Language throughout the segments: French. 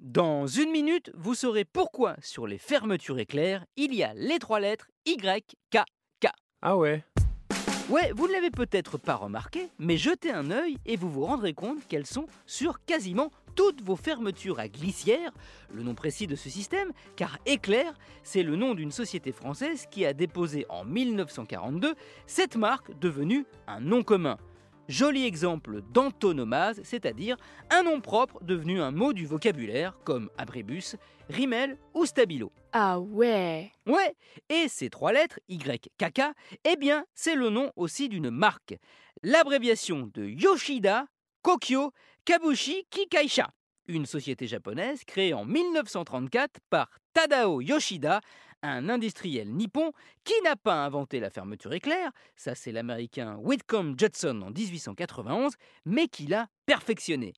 Dans une minute, vous saurez pourquoi sur les fermetures éclairs, il y a les trois lettres YKK. Ah ouais Ouais, vous ne l'avez peut-être pas remarqué, mais jetez un œil et vous vous rendrez compte qu'elles sont sur quasiment toutes vos fermetures à glissière, le nom précis de ce système, car Éclair, c'est le nom d'une société française qui a déposé en 1942 cette marque devenue un nom commun. Joli exemple d'antonomase, c'est-à-dire un nom propre devenu un mot du vocabulaire comme abribus, rimel ou stabilo. Ah ouais Ouais, et ces trois lettres, YKK, eh bien, c'est le nom aussi d'une marque. L'abréviation de Yoshida, Kokyo, Kabushi Kikaisha, une société japonaise créée en 1934 par Tadao Yoshida, un industriel nippon qui n'a pas inventé la fermeture éclair, ça c'est l'américain Whitcomb Judson en 1891, mais qui l'a perfectionné.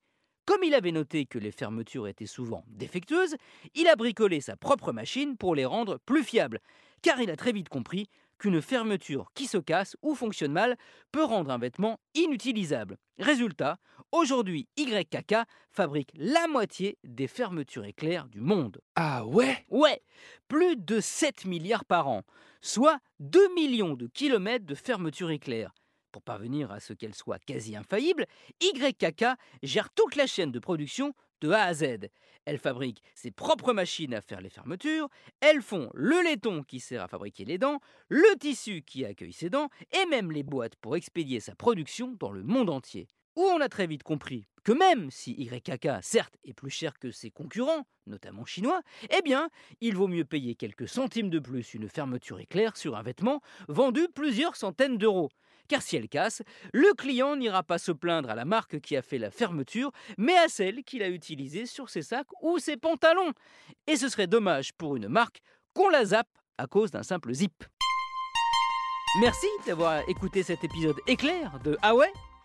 Comme il avait noté que les fermetures étaient souvent défectueuses, il a bricolé sa propre machine pour les rendre plus fiables, car il a très vite compris qu'une fermeture qui se casse ou fonctionne mal peut rendre un vêtement inutilisable. Résultat, aujourd'hui YKK fabrique la moitié des fermetures éclairs du monde. Ah ouais? Ouais, plus de 7 milliards par an, soit 2 millions de kilomètres de fermetures éclairs. Pour parvenir à ce qu'elles soient quasi infaillibles, YKK gère toute la chaîne de production de A à Z. Elle fabrique ses propres machines à faire les fermetures, elles font le laiton qui sert à fabriquer les dents, le tissu qui accueille ses dents, et même les boîtes pour expédier sa production dans le monde entier. Où on a très vite compris que même si YKK, certes, est plus cher que ses concurrents, notamment chinois, eh bien, il vaut mieux payer quelques centimes de plus une fermeture éclair sur un vêtement vendu plusieurs centaines d'euros car si elle casse, le client n'ira pas se plaindre à la marque qui a fait la fermeture, mais à celle qu'il a utilisée sur ses sacs ou ses pantalons. Et ce serait dommage pour une marque qu'on la zappe à cause d'un simple zip. Merci d'avoir écouté cet épisode éclair de Ah